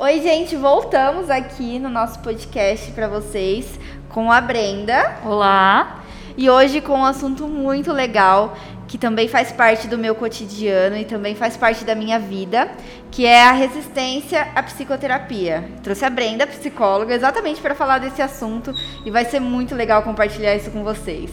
Oi, gente, voltamos aqui no nosso podcast para vocês com a Brenda. Olá. E hoje com um assunto muito legal que também faz parte do meu cotidiano e também faz parte da minha vida, que é a resistência à psicoterapia. Trouxe a Brenda, psicóloga, exatamente para falar desse assunto e vai ser muito legal compartilhar isso com vocês.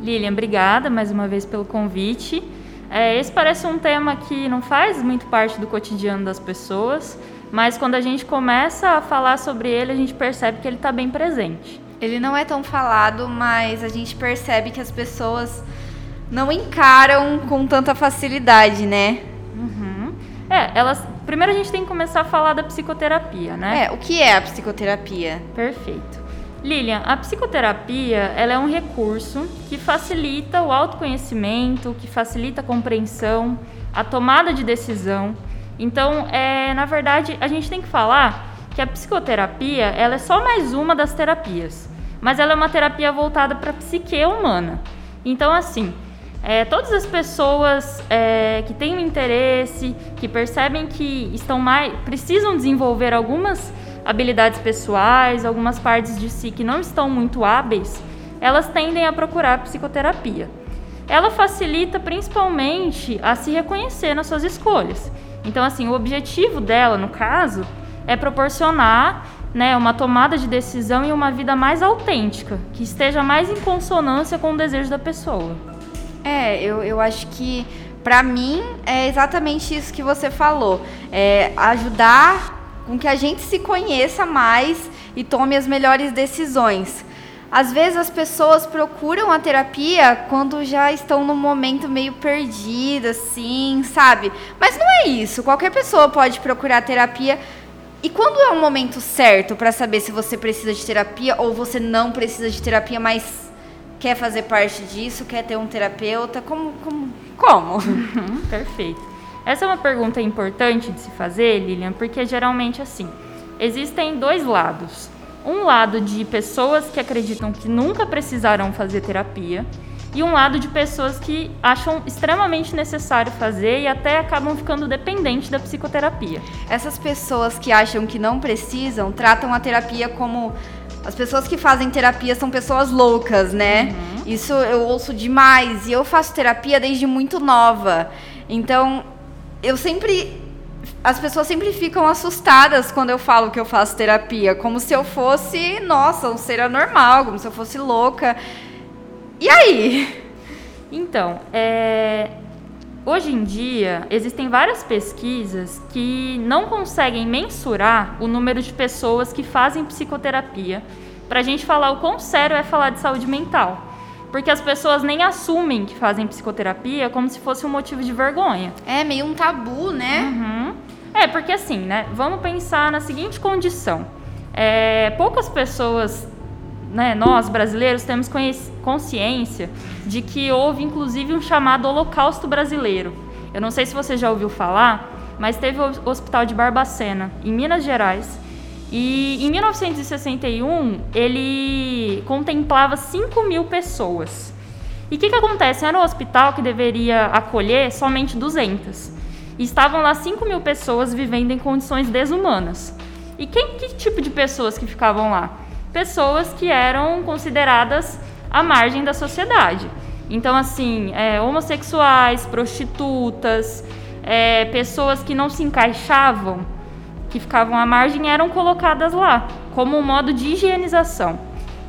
Lilian, obrigada mais uma vez pelo convite. É, esse parece um tema que não faz muito parte do cotidiano das pessoas, mas quando a gente começa a falar sobre ele, a gente percebe que ele está bem presente. Ele não é tão falado, mas a gente percebe que as pessoas não encaram com tanta facilidade, né? Uhum. É, elas. Primeiro a gente tem que começar a falar da psicoterapia, né? É, o que é a psicoterapia? Perfeito. Lilian, a psicoterapia ela é um recurso que facilita o autoconhecimento, que facilita a compreensão, a tomada de decisão. Então, é, na verdade, a gente tem que falar que a psicoterapia ela é só mais uma das terapias, mas ela é uma terapia voltada para a psique humana. Então, assim, é, todas as pessoas é, que têm um interesse, que percebem que estão mais, precisam desenvolver algumas habilidades pessoais, algumas partes de si que não estão muito hábeis, elas tendem a procurar psicoterapia. Ela facilita principalmente a se reconhecer nas suas escolhas. Então, assim, o objetivo dela, no caso, é proporcionar né, uma tomada de decisão e uma vida mais autêntica, que esteja mais em consonância com o desejo da pessoa. É, eu, eu acho que para mim é exatamente isso que você falou. É ajudar com que a gente se conheça mais e tome as melhores decisões. Às vezes as pessoas procuram a terapia quando já estão num momento meio perdido, assim, sabe? Mas não é isso. Qualquer pessoa pode procurar terapia. E quando é o momento certo para saber se você precisa de terapia ou você não precisa de terapia, mas quer fazer parte disso, quer ter um terapeuta, como? Como? como? Uhum, perfeito. Essa é uma pergunta importante de se fazer, Lilian, porque geralmente assim, existem dois lados. Um lado de pessoas que acreditam que nunca precisarão fazer terapia e um lado de pessoas que acham extremamente necessário fazer e até acabam ficando dependentes da psicoterapia. Essas pessoas que acham que não precisam tratam a terapia como as pessoas que fazem terapia são pessoas loucas, né? Uhum. Isso eu ouço demais. E eu faço terapia desde muito nova. Então, eu sempre. As pessoas sempre ficam assustadas quando eu falo que eu faço terapia. Como se eu fosse, nossa, um ser anormal, como se eu fosse louca. E aí? Então, é, Hoje em dia, existem várias pesquisas que não conseguem mensurar o número de pessoas que fazem psicoterapia para a gente falar o quão sério é falar de saúde mental. Porque as pessoas nem assumem que fazem psicoterapia como se fosse um motivo de vergonha. É meio um tabu, né? Uhum. É, porque assim, né? Vamos pensar na seguinte condição. É, poucas pessoas né, nós brasileiros temos consciência de que houve inclusive um chamado Holocausto Brasileiro. Eu não sei se você já ouviu falar, mas teve o Hospital de Barbacena, em Minas Gerais, e em 1961 ele contemplava 5 mil pessoas. E o que, que acontece? Era um hospital que deveria acolher somente 200. E estavam lá 5 mil pessoas vivendo em condições desumanas. E quem, que tipo de pessoas que ficavam lá? pessoas que eram consideradas à margem da sociedade. Então, assim, é, homossexuais, prostitutas, é, pessoas que não se encaixavam, que ficavam à margem, eram colocadas lá como um modo de higienização.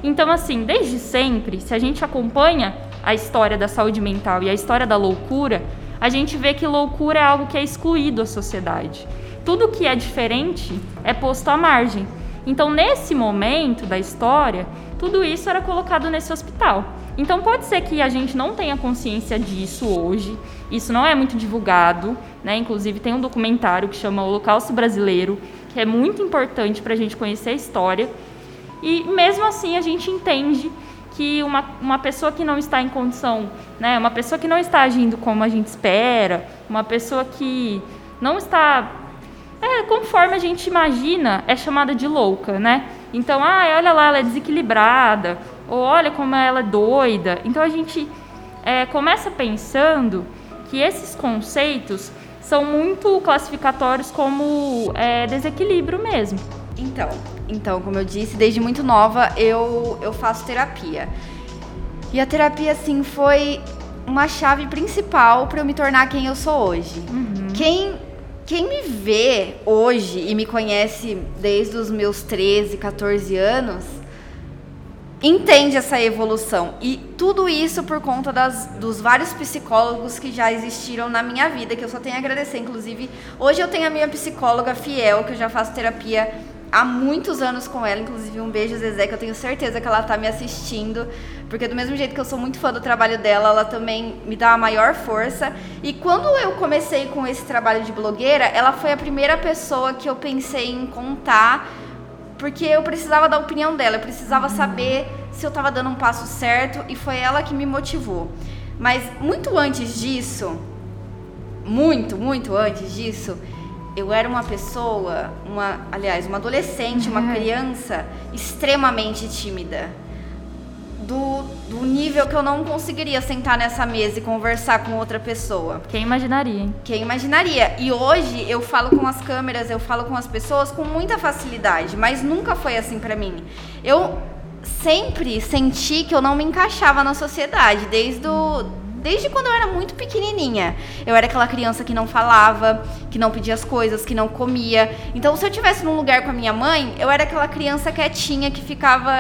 Então, assim, desde sempre, se a gente acompanha a história da saúde mental e a história da loucura, a gente vê que loucura é algo que é excluído da sociedade. Tudo que é diferente é posto à margem. Então, nesse momento da história, tudo isso era colocado nesse hospital. Então, pode ser que a gente não tenha consciência disso hoje, isso não é muito divulgado, né? Inclusive, tem um documentário que chama Holocausto Brasileiro, que é muito importante para a gente conhecer a história. E mesmo assim, a gente entende que uma, uma pessoa que não está em condição, né, uma pessoa que não está agindo como a gente espera, uma pessoa que não está é, conforme a gente imagina, é chamada de louca, né? Então, ah, olha lá, ela é desequilibrada, ou olha como ela é doida. Então a gente é, começa pensando que esses conceitos são muito classificatórios como é, desequilíbrio mesmo. Então, então, como eu disse, desde muito nova eu, eu faço terapia. E a terapia, assim, foi uma chave principal para eu me tornar quem eu sou hoje. Uhum. Quem, quem me vê hoje e me conhece desde os meus 13, 14 anos entende essa evolução. E tudo isso por conta das, dos vários psicólogos que já existiram na minha vida, que eu só tenho a agradecer. Inclusive, hoje eu tenho a minha psicóloga fiel, que eu já faço terapia há muitos anos com ela. Inclusive, um beijo, Zezé, que eu tenho certeza que ela está me assistindo. Porque do mesmo jeito que eu sou muito fã do trabalho dela, ela também me dá a maior força. E quando eu comecei com esse trabalho de blogueira, ela foi a primeira pessoa que eu pensei em contar porque eu precisava da opinião dela, eu precisava saber se eu estava dando um passo certo e foi ela que me motivou. Mas muito antes disso, muito, muito antes disso, eu era uma pessoa, uma, aliás, uma adolescente, uma criança extremamente tímida do, do nível que eu não conseguiria sentar nessa mesa e conversar com outra pessoa. Quem imaginaria, hein? Quem imaginaria? E hoje eu falo com as câmeras, eu falo com as pessoas com muita facilidade, mas nunca foi assim para mim. Eu sempre senti que eu não me encaixava na sociedade, desde o desde quando eu era muito pequenininha. Eu era aquela criança que não falava, que não pedia as coisas, que não comia. Então, se eu tivesse num lugar com a minha mãe, eu era aquela criança quietinha que ficava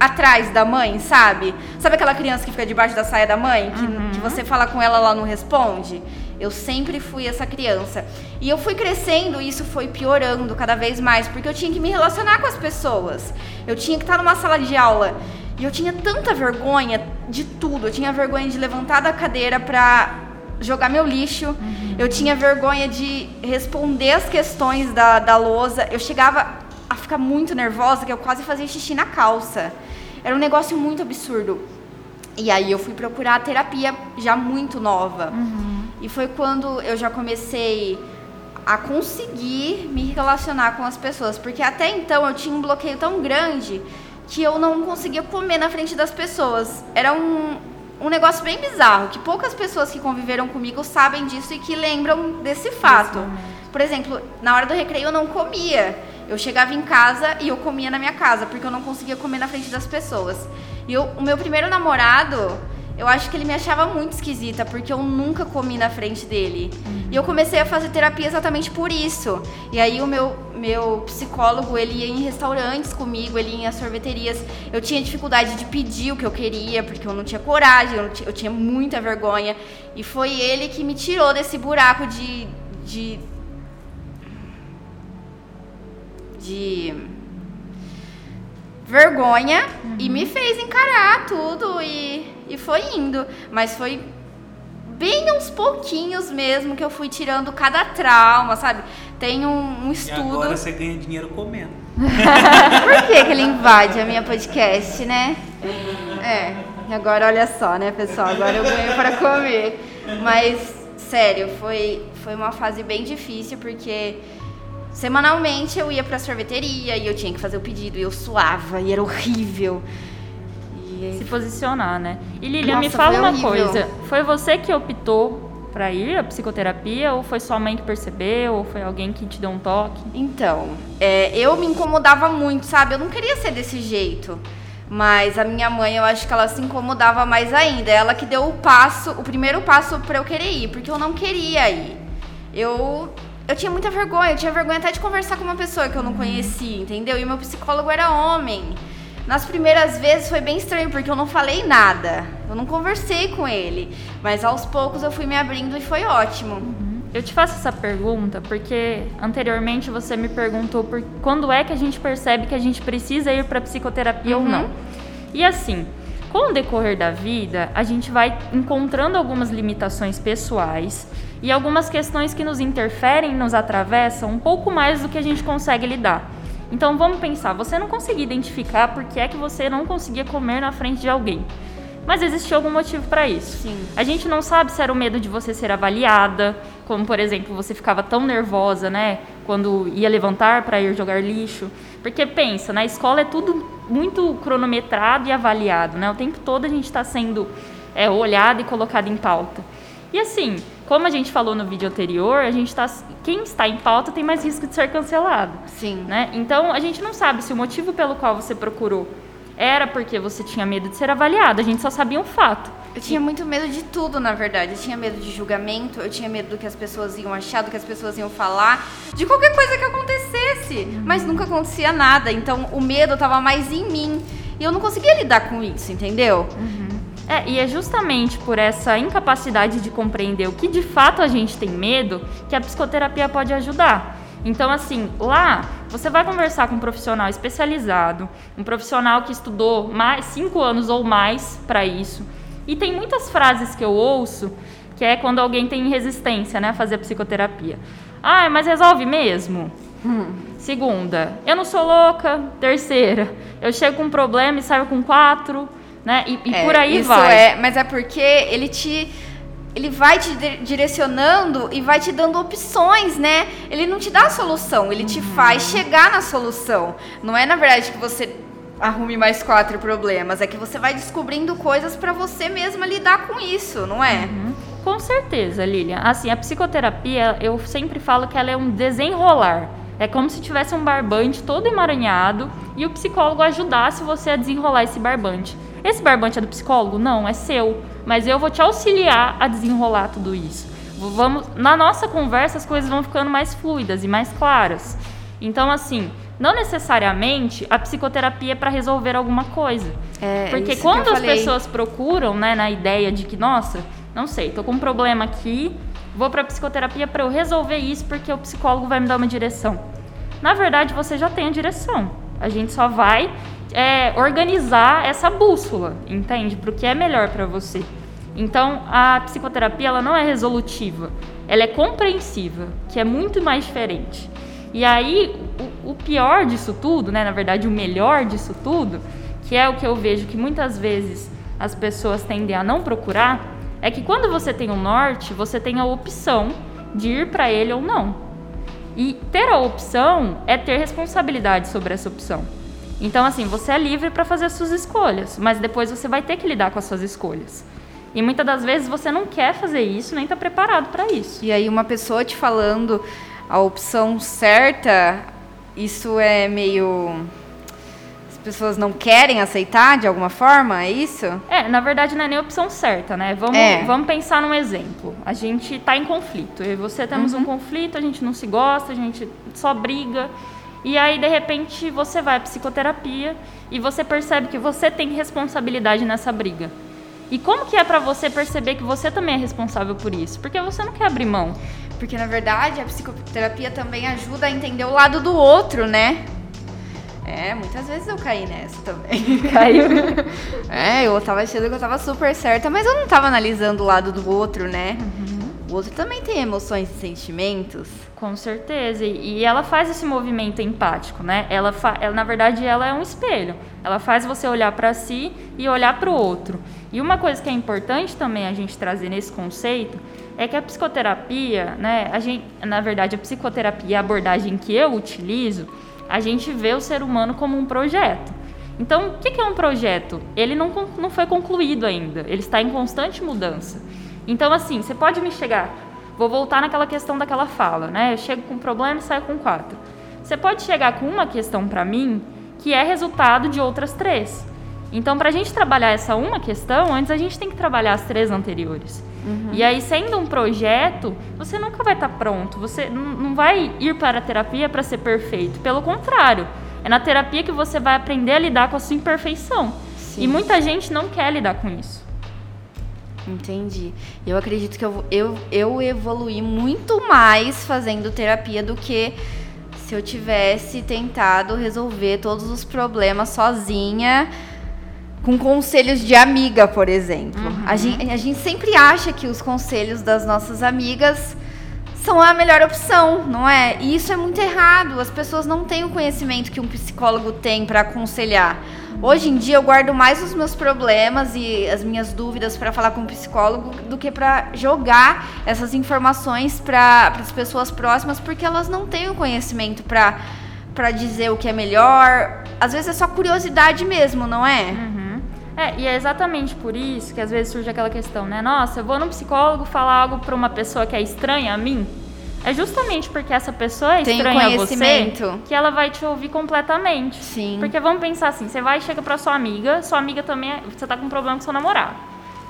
atrás da mãe, sabe? Sabe aquela criança que fica debaixo da saia da mãe? Que, uhum. que você fala com ela, ela não responde? Eu sempre fui essa criança. E eu fui crescendo e isso foi piorando cada vez mais, porque eu tinha que me relacionar com as pessoas. Eu tinha que estar numa sala de aula. E eu tinha tanta vergonha de tudo. Eu tinha vergonha de levantar da cadeira pra jogar meu lixo. Uhum. Eu tinha vergonha de responder as questões da, da lousa. Eu chegava a ficar muito nervosa que eu quase fazia xixi na calça. Era um negócio muito absurdo. E aí eu fui procurar a terapia já muito nova. Uhum. E foi quando eu já comecei a conseguir me relacionar com as pessoas. Porque até então eu tinha um bloqueio tão grande que eu não conseguia comer na frente das pessoas. Era um, um negócio bem bizarro, que poucas pessoas que conviveram comigo sabem disso e que lembram desse fato. Por exemplo, na hora do recreio eu não comia. Eu chegava em casa e eu comia na minha casa, porque eu não conseguia comer na frente das pessoas. E eu, o meu primeiro namorado, eu acho que ele me achava muito esquisita, porque eu nunca comi na frente dele. Uhum. E eu comecei a fazer terapia exatamente por isso. E aí o meu, meu psicólogo, ele ia em restaurantes comigo, ele ia em sorveterias. Eu tinha dificuldade de pedir o que eu queria, porque eu não tinha coragem, eu, tinha, eu tinha muita vergonha. E foi ele que me tirou desse buraco de, de de vergonha uhum. e me fez encarar tudo e, e foi indo. Mas foi bem uns pouquinhos mesmo que eu fui tirando cada trauma, sabe? Tem um, um estudo. E agora você ganha dinheiro comendo. Por que, que ele invade a minha podcast, né? É. E agora olha só, né, pessoal? Agora eu ganho para comer. Mas, sério, foi, foi uma fase bem difícil porque Semanalmente eu ia pra sorveteria e eu tinha que fazer o pedido e eu suava e era horrível. E... Se posicionar, né? E Lilian, Nossa, me fala uma horrível. coisa: foi você que optou para ir à psicoterapia ou foi sua mãe que percebeu ou foi alguém que te deu um toque? Então, é, eu me incomodava muito, sabe? Eu não queria ser desse jeito. Mas a minha mãe, eu acho que ela se incomodava mais ainda. Ela que deu o passo, o primeiro passo para eu querer ir, porque eu não queria ir. Eu eu tinha muita vergonha, eu tinha vergonha até de conversar com uma pessoa que eu não conhecia, entendeu? E meu psicólogo era homem. Nas primeiras vezes foi bem estranho, porque eu não falei nada. Eu não conversei com ele. Mas aos poucos eu fui me abrindo e foi ótimo. Uhum. Eu te faço essa pergunta porque anteriormente você me perguntou por quando é que a gente percebe que a gente precisa ir para psicoterapia uhum. ou não. E assim, com o decorrer da vida, a gente vai encontrando algumas limitações pessoais e algumas questões que nos interferem, nos atravessam um pouco mais do que a gente consegue lidar. Então vamos pensar, você não conseguia identificar por que é que você não conseguia comer na frente de alguém. Mas existia algum motivo para isso. Sim. A gente não sabe se era o medo de você ser avaliada, como por exemplo, você ficava tão nervosa, né, quando ia levantar para ir jogar lixo. Porque pensa, na escola é tudo muito cronometrado e avaliado, né? O tempo todo a gente está sendo é, olhado e colocado em pauta. E assim, como a gente falou no vídeo anterior, a gente tá, quem está em pauta tem mais risco de ser cancelado. Sim. Né? Então, a gente não sabe se o motivo pelo qual você procurou era porque você tinha medo de ser avaliado, a gente só sabia um fato. Eu tinha muito medo de tudo, na verdade. Eu tinha medo de julgamento, eu tinha medo do que as pessoas iam achar, do que as pessoas iam falar, de qualquer coisa que acontecesse. Mas nunca acontecia nada, então o medo estava mais em mim. E eu não conseguia lidar com isso, entendeu? Uhum. É, e é justamente por essa incapacidade de compreender o que de fato a gente tem medo que a psicoterapia pode ajudar. Então, assim, lá você vai conversar com um profissional especializado, um profissional que estudou mais cinco anos ou mais para isso. E tem muitas frases que eu ouço que é quando alguém tem resistência, né, a fazer a psicoterapia. Ah, mas resolve mesmo? Hum. Segunda, eu não sou louca. Terceira, eu chego com um problema e saio com quatro né? E, e é, por aí isso vai. É, mas é porque ele te ele vai te direcionando e vai te dando opções, né? Ele não te dá a solução, ele uhum. te faz chegar na solução. Não é na verdade que você arrume mais quatro problemas, é que você vai descobrindo coisas para você mesma lidar com isso, não é? Uhum. Com certeza, Lilian. Assim, a psicoterapia, eu sempre falo que ela é um desenrolar. É como se tivesse um barbante todo emaranhado e o psicólogo ajudasse você a desenrolar esse barbante. Esse barbante é do psicólogo? Não, é seu. Mas eu vou te auxiliar a desenrolar tudo isso. Vamos, na nossa conversa as coisas vão ficando mais fluidas e mais claras. Então, assim, não necessariamente a psicoterapia é para resolver alguma coisa. É, Porque quando as pessoas procuram, né, na ideia de que, nossa, não sei, tô com um problema aqui, vou para psicoterapia para eu resolver isso porque o psicólogo vai me dar uma direção. Na verdade, você já tem a direção. A gente só vai é, organizar essa bússola, entende? Para o que é melhor para você. Então, a psicoterapia ela não é resolutiva, ela é compreensiva, que é muito mais diferente. E aí, o, o pior disso tudo, né, na verdade, o melhor disso tudo, que é o que eu vejo que muitas vezes as pessoas tendem a não procurar, é que quando você tem um norte, você tem a opção de ir para ele ou não. E ter a opção é ter responsabilidade sobre essa opção. Então, assim, você é livre para fazer as suas escolhas, mas depois você vai ter que lidar com as suas escolhas. E muitas das vezes você não quer fazer isso, nem está preparado para isso. E aí, uma pessoa te falando a opção certa, isso é meio. As pessoas não querem aceitar de alguma forma, é isso? É, na verdade não é nem a opção certa, né? Vamos, é. vamos pensar num exemplo. A gente está em conflito. Eu e você temos uhum. um conflito, a gente não se gosta, a gente só briga. E aí, de repente, você vai à psicoterapia e você percebe que você tem responsabilidade nessa briga. E como que é para você perceber que você também é responsável por isso? Porque você não quer abrir mão. Porque na verdade a psicoterapia também ajuda a entender o lado do outro, né? É, muitas vezes eu caí nessa também. Caiu? é, eu tava achando que eu tava super certa, mas eu não tava analisando o lado do outro, né? Uhum. O outro também tem emoções e sentimentos. Com certeza. E ela faz esse movimento empático, né? Ela, ela na verdade, ela é um espelho. Ela faz você olhar para si e olhar para o outro. E uma coisa que é importante também a gente trazer nesse conceito é que a psicoterapia, né? A gente, na verdade, a psicoterapia, a abordagem que eu utilizo, a gente vê o ser humano como um projeto. Então, o que é um projeto? Ele não, não foi concluído ainda. Ele está em constante mudança. Então, assim, você pode me chegar Vou voltar naquela questão daquela fala, né? Eu chego com um problema e saio com quatro. Você pode chegar com uma questão para mim que é resultado de outras três. Então, para a gente trabalhar essa uma questão, antes a gente tem que trabalhar as três anteriores. Uhum. E aí, sendo um projeto, você nunca vai estar tá pronto. Você não vai ir para a terapia para ser perfeito. Pelo contrário, é na terapia que você vai aprender a lidar com a sua imperfeição. Sim. E muita gente não quer lidar com isso. Entendi. Eu acredito que eu, eu, eu evolui muito mais fazendo terapia do que se eu tivesse tentado resolver todos os problemas sozinha com conselhos de amiga, por exemplo. Uhum. A, gente, a gente sempre acha que os conselhos das nossas amigas são a melhor opção, não é? E isso é muito errado. As pessoas não têm o conhecimento que um psicólogo tem para aconselhar. Hoje em dia eu guardo mais os meus problemas e as minhas dúvidas para falar com um psicólogo do que para jogar essas informações para as pessoas próximas, porque elas não têm o conhecimento para para dizer o que é melhor. Às vezes é só curiosidade mesmo, não é? Uhum. É, e é exatamente por isso que às vezes surge aquela questão, né? Nossa, eu vou no psicólogo falar algo para uma pessoa que é estranha a mim. É justamente porque essa pessoa é Tem estranha a você que ela vai te ouvir completamente. Sim. Porque vamos pensar assim, você vai e chega pra sua amiga, sua amiga também, é, você tá com um problema com seu namorado.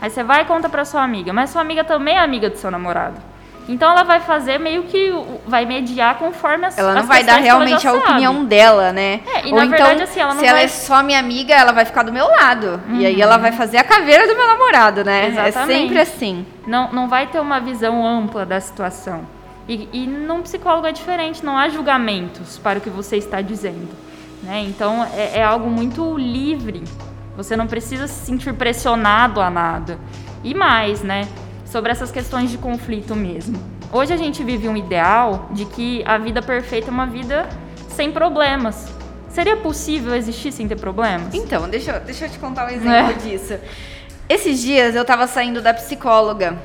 Aí você vai e conta pra sua amiga, mas sua amiga também é amiga do seu namorado. Então ela vai fazer meio que vai mediar conforme as Ela não as vai dar ela realmente a sabe. opinião dela, né? É, e Ou na então, verdade, assim, ela não se ela vai- é só minha amiga, ela vai ficar do meu lado. E aí ela vai fazer a caveira do meu namorado, né? É Exatamente. sempre assim. Não, não vai ter uma visão ampla da situação. E, e num psicólogo é diferente, não há julgamentos para o que você está dizendo. Né? Então é, é algo muito livre. Você não precisa se sentir pressionado a nada. E mais, né? Sobre essas questões de conflito mesmo. Hoje a gente vive um ideal de que a vida perfeita é uma vida sem problemas. Seria possível existir sem ter problemas? Então, deixa, eu- deixa eu te contar um exemplo É. disso. Esses dias eu tava saindo da psicóloga.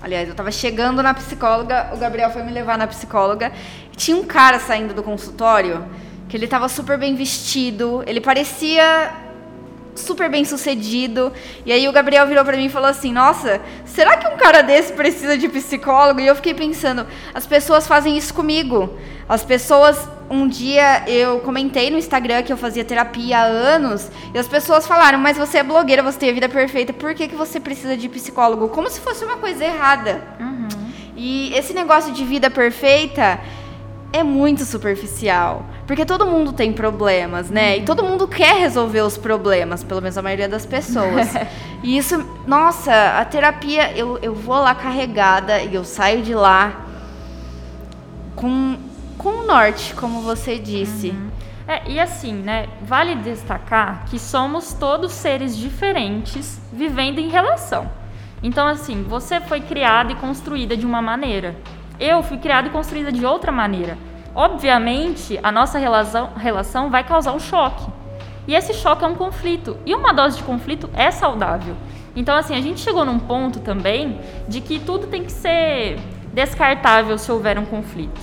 Aliás, eu tava chegando na psicóloga, o Gabriel foi me levar na psicóloga. E tinha um cara saindo do consultório que ele tava super bem vestido, ele parecia super bem sucedido. E aí o Gabriel virou pra mim e falou assim: Nossa, será que um cara desse precisa de psicólogo? E eu fiquei pensando: as pessoas fazem isso comigo. As pessoas. Um dia eu comentei no Instagram que eu fazia terapia há anos e as pessoas falaram: Mas você é blogueira, você tem a vida perfeita, por que, que você precisa de psicólogo? Como se fosse uma coisa errada. E esse negócio de vida perfeita é muito superficial. Porque todo mundo tem problemas, né? E todo mundo quer resolver os problemas, pelo menos a maioria das pessoas. e isso, nossa, a terapia, eu, eu vou lá carregada e eu saio de lá com, com o norte, como você disse. É, e assim, né? Vale destacar que somos todos seres diferentes vivendo em relação. Então, assim, você foi criada e construída de uma maneira. Eu fui criada e construída de outra maneira. Obviamente, a nossa relação, relação vai causar um choque. E esse choque é um conflito. E uma dose de conflito é saudável. Então, assim, a gente chegou num ponto também de que tudo tem que ser descartável se houver um conflito.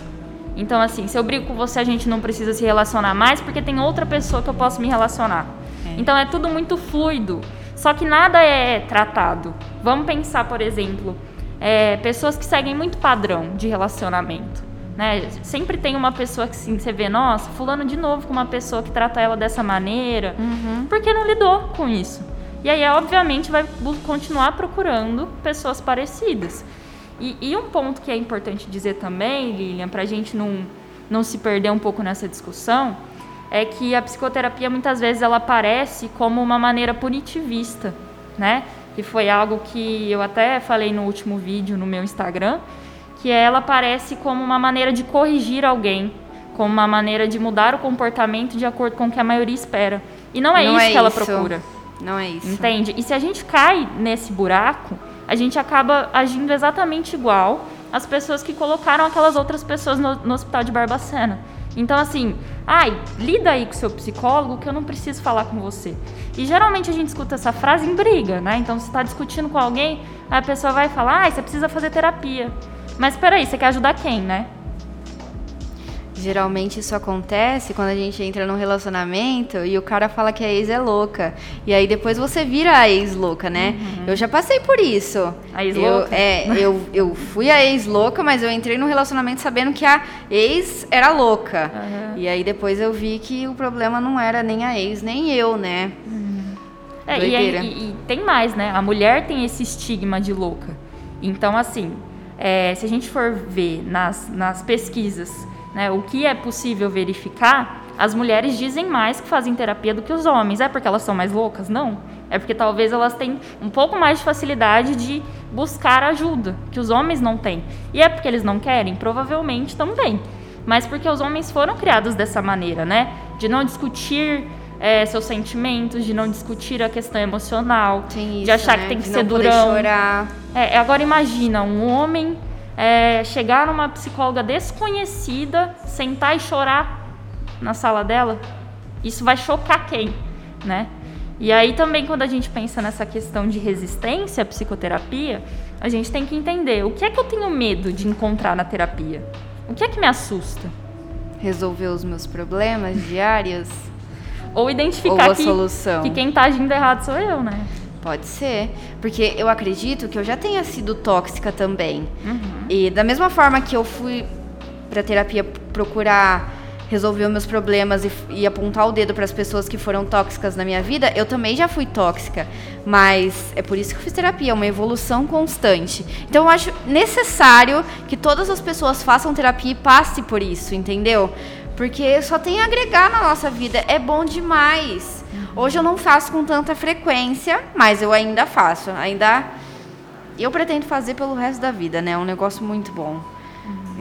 Então, assim, se eu brigo com você, a gente não precisa se relacionar mais porque tem outra pessoa que eu posso me relacionar. Então, é tudo muito fluido. Só que nada é tratado. Vamos pensar, por exemplo, é, pessoas que seguem muito padrão de relacionamento. Né? Sempre tem uma pessoa que assim, você vê, nossa, fulano de novo com uma pessoa que trata ela dessa maneira. Porque não lidou com isso. E aí, obviamente, vai continuar procurando pessoas parecidas. E, e um ponto que é importante dizer também, Lilian, para a gente não, não se perder um pouco nessa discussão, é que a psicoterapia muitas vezes ela aparece como uma maneira punitivista, né? Que foi algo que eu até falei no último vídeo no meu Instagram, que ela aparece como uma maneira de corrigir alguém, como uma maneira de mudar o comportamento de acordo com o que a maioria espera. E não é Não isso é que ela isso. procura. Não é isso. Entende? E se a gente cai nesse buraco, a gente acaba agindo exatamente igual às pessoas que colocaram aquelas outras pessoas no, no hospital de Barbacena. Então, assim, ai, lida aí com seu psicólogo que eu não preciso falar com você. E geralmente a gente escuta essa frase em briga, né? Então, você está discutindo com alguém, a pessoa vai falar, ai, você precisa fazer terapia. Mas peraí, você quer ajudar quem, né? Geralmente isso acontece quando a gente entra num relacionamento e o cara fala que a ex é louca. E aí depois você vira a ex louca, né? Eu já passei por isso. Uhum. A ex Eu- louca? É, eu, eu fui a ex louca, mas eu entrei num relacionamento sabendo que a ex era louca. Aham. E aí depois eu vi que o problema não era nem a ex, nem eu, né? É, e, e- e tem mais, né? A mulher tem esse estigma de louca. Então, assim, é, se a gente for ver nas, nas pesquisas né, o que é possível verificar, as mulheres dizem mais que fazem terapia do que os homens. É porque elas são mais loucas? Não. É porque talvez elas têm um pouco mais de facilidade de buscar ajuda, que os homens não têm. E é porque eles não querem? Provavelmente também. Mas porque os homens foram criados dessa maneira, né? De não discutir é, seus sentimentos, de não discutir a questão emocional, isso, de achar né? que tem que De ser não poder durão. chorar. É, agora imagina um homem é, chegar numa psicóloga desconhecida, sentar e chorar na sala dela. Isso vai chocar quem, né? E aí também quando a gente pensa nessa questão de resistência à psicoterapia, a gente tem que entender o que é que eu tenho medo de encontrar na terapia. O que é que me assusta? Resolver os meus problemas diários. Ou identificar Ou a que, que quem tá agindo errado sou eu, né? Pode ser. Porque eu acredito que eu já tenha sido tóxica também. Uhum. E da mesma forma que eu fui pra terapia procurar resolver os meus problemas e, e apontar o dedo para as pessoas que foram tóxicas na minha vida, eu também já fui tóxica. Mas é por isso que eu fiz terapia, é uma evolução constante. Então eu acho necessário que todas as pessoas façam terapia e passem por isso, entendeu? Porque só tem a agregar na nossa vida, é bom demais. Hoje eu não faço com tanta frequência, mas eu ainda faço. Ainda eu pretendo fazer pelo resto da vida, né? É um negócio muito bom.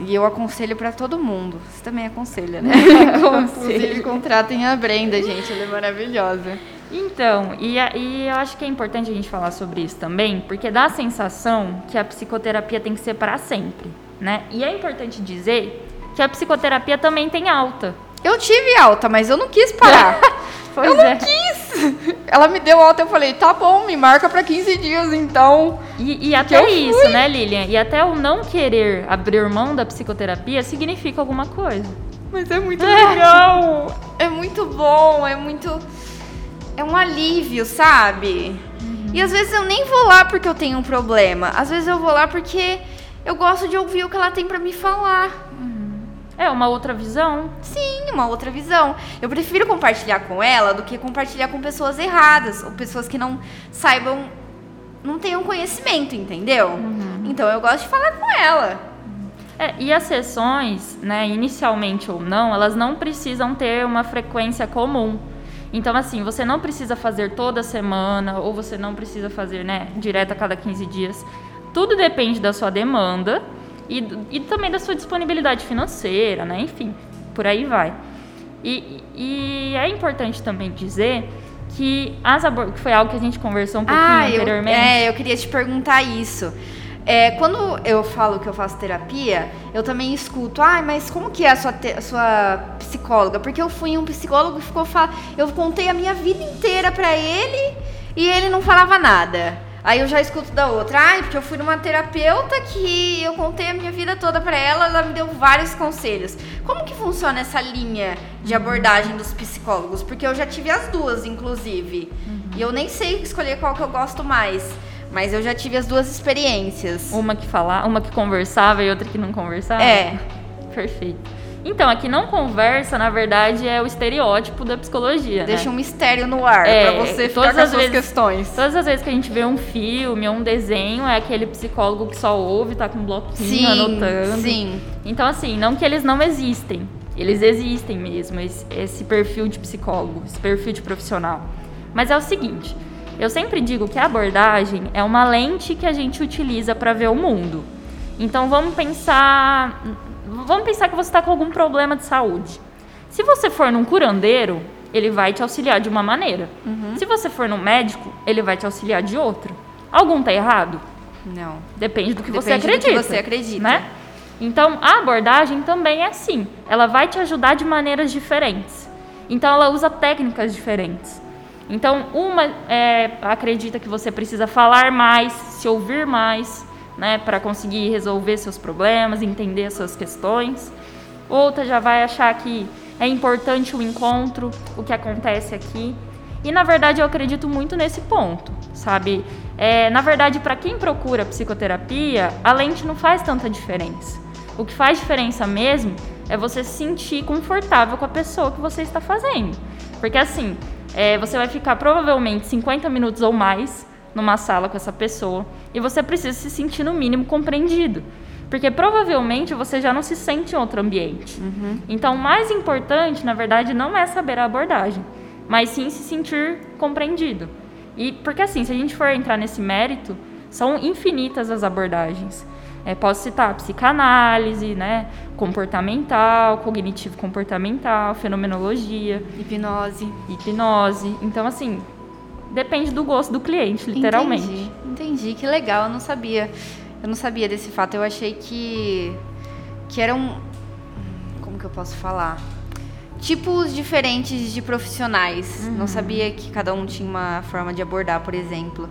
E eu aconselho pra todo mundo. Você também aconselha, né? Inclusive, contratem a Brenda, gente. Ela é maravilhosa. Então, e, e eu acho que é importante a gente falar sobre isso também, porque dá a sensação que a psicoterapia tem que ser para sempre, né? E é importante dizer que a psicoterapia também tem alta. Eu tive alta, mas eu não quis parar. Pois eu não é. quis. Ela me deu alta, eu falei, tá bom, me marca pra 15 dias, então. E, e até isso, né, Lilian? E até o não querer abrir mão da psicoterapia significa alguma coisa. Mas é muito legal. É muito bom, é muito. É um alívio, sabe? E às vezes eu nem vou lá porque eu tenho um problema. Às vezes eu vou lá porque eu gosto de ouvir o que ela tem pra me falar. É uma outra visão. Sim, uma outra visão. Eu prefiro compartilhar com ela do que compartilhar com pessoas erradas ou pessoas que não saibam, não tenham conhecimento, entendeu? Então eu gosto de falar com ela. É, e as sessões, né, inicialmente ou não, elas não precisam ter uma frequência comum. Então, assim, você não precisa fazer toda semana, ou você não precisa fazer, né, direto a cada 15 dias. Tudo depende da sua demanda e, e também da sua disponibilidade financeira, né, enfim, por aí vai. E, e é importante também dizer que as que foi algo que a gente conversou um pouquinho Ah, eu, anteriormente. é, eu queria te perguntar isso. É, quando eu falo que eu faço terapia, eu também escuto, ai, mas como que é a sua, a sua psicóloga? Porque eu fui um psicólogo e ficou eu contei a minha vida inteira pra ele e ele não falava nada. Aí eu já escuto da outra, ai, porque eu fui numa terapeuta que eu contei a minha vida toda pra ela, ela me deu vários conselhos. Como que funciona essa linha de abordagem dos psicólogos? Porque eu já tive as duas, inclusive. E eu nem sei escolher qual que eu gosto mais. Mas eu já tive as duas experiências. Uma que falava, uma que conversava e outra que não conversava? É. Perfeito. Então, a que não conversa, na verdade, é o estereótipo da psicologia, Deixa né? um mistério no ar É, pra você ficar todas com as as suas vezes- questões. Todas as vezes que a gente vê um filme ou um desenho, é aquele psicólogo que só ouve, tá com um bloquinho, Sim, anotando. sim. Então, assim, não que eles não existem. Eles existem mesmo, esse, esse perfil de psicólogo, esse perfil de profissional. Mas é o seguinte, eu sempre digo que a abordagem é uma lente que a gente utiliza para ver o mundo. Então vamos pensar, vamos pensar que você está com algum problema de saúde. Se você for num curandeiro, ele vai te auxiliar de uma maneira. Se você for num médico, ele vai te auxiliar de outra. Algum tá errado? Não. Depende do que você Depende do que acredita. você acredita. Né? Então, a abordagem também é assim. Ela vai te ajudar de maneiras diferentes. Então, ela usa técnicas diferentes. Então, uma é, acredita que você precisa falar mais, se ouvir mais, né, para conseguir resolver seus problemas, entender as suas questões. Outra já vai achar que é importante o encontro, o que acontece aqui. E na verdade eu acredito muito nesse ponto, sabe? É, na verdade, para quem procura psicoterapia, a lente não faz tanta diferença. O que faz diferença mesmo é você se sentir confortável com a pessoa que você está fazendo. Porque assim, é, você vai ficar provavelmente 50 minutos ou mais numa sala com essa pessoa e você precisa se sentir no mínimo compreendido. Porque provavelmente você já não se sente em outro ambiente. Então, o mais importante, na verdade, não é saber a abordagem, mas sim se sentir compreendido. E porque assim, se a gente for entrar nesse mérito, são infinitas as abordagens. É, posso citar psicanálise, né, comportamental, cognitivo comportamental, fenomenologia, Hipnose. hipnose. Então, assim, depende do gosto do cliente, literalmente. Entendi, entendi. Que legal, eu não sabia. Eu não sabia desse fato. Eu achei que que eram como que eu posso falar? Tipos diferentes de profissionais. Não sabia que cada um tinha uma forma de abordar, por exemplo.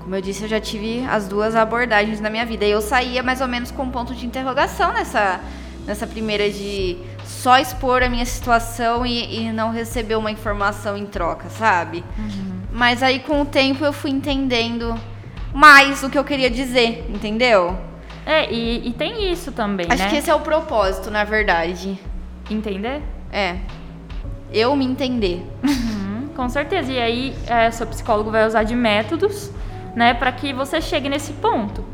Como eu disse, eu já tive as duas abordagens na minha vida. E eu saía mais ou menos com um ponto de interrogação nessa, nessa primeira de só expor a minha situação e, e não receber uma informação em troca, sabe? Uhum. Mas aí com o tempo eu fui entendendo mais o que eu queria dizer, entendeu? É, e, e tem isso também, Acho né? que esse é o propósito, na verdade. Entender? É. Eu me entender. Uhum, com certeza. E aí, é, seu psicólogo vai usar de métodos, né, para que você chegue nesse ponto.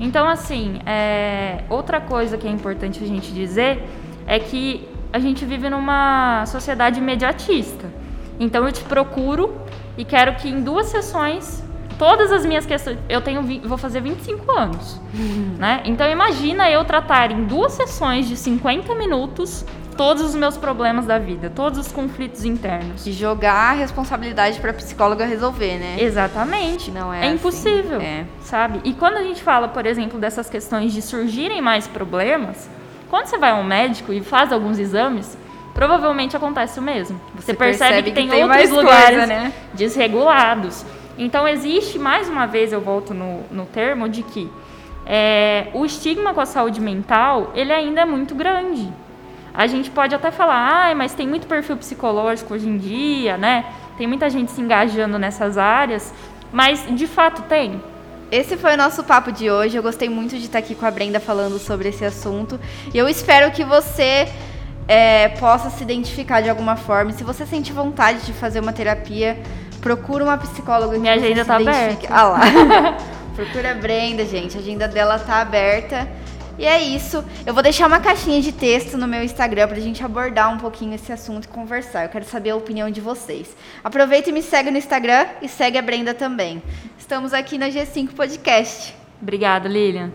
Então, assim, é, outra coisa que é importante a gente dizer é que a gente vive numa sociedade imediatista. Então, eu te procuro e quero que em duas sessões todas as minhas questões. Eu tenho vou fazer 25 anos, uhum. né? Então imagina eu tratar em duas sessões de 50 minutos todos os meus problemas da vida, todos os conflitos internos. E jogar a responsabilidade para a psicóloga resolver, né? Exatamente. Não é, é assim. impossível, é. sabe? E quando a gente fala, por exemplo, dessas questões de surgirem mais problemas, quando você vai ao médico e faz alguns exames, provavelmente acontece o mesmo. Você, você percebe, percebe, que, tem, tem outros lugares coisa, né? desregulados. Então existe, mais uma vez eu volto no, no termo de que é, o estigma com a saúde mental, ele ainda é muito grande. A gente pode até falar, ah, mas tem muito perfil psicológico hoje em dia, né? Tem muita gente se engajando nessas áreas, mas de fato tem. Esse foi o nosso papo de hoje. Eu gostei muito de estar aqui com a Brenda falando sobre esse assunto. E eu espero que você é, possa se identificar de alguma forma. Se você sente vontade de fazer uma terapia, procura uma psicóloga. Minha agenda tá aberta. Ah lá. procura a Brenda, gente. A agenda dela tá aberta. E é isso. Eu vou deixar uma caixinha de texto no meu Instagram pra gente abordar um pouquinho esse assunto e conversar. Eu quero saber a opinião de vocês. Aproveita e me segue no Instagram e segue a Brenda também. Estamos aqui na G5 Podcast. Obrigada, Lilian.